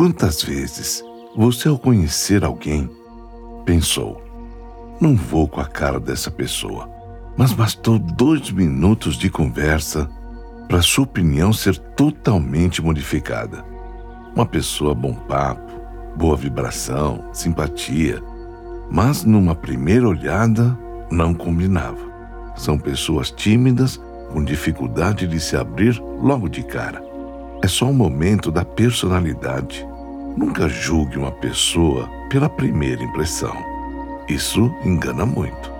Quantas vezes você, ao conhecer alguém, pensou: não vou com a cara dessa pessoa, mas bastou dois minutos de conversa para sua opinião ser totalmente modificada. Uma pessoa bom papo, boa vibração, simpatia, mas numa primeira olhada não combinava. São pessoas tímidas com dificuldade de se abrir logo de cara. É só um momento da personalidade. Nunca julgue uma pessoa pela primeira impressão. Isso engana muito.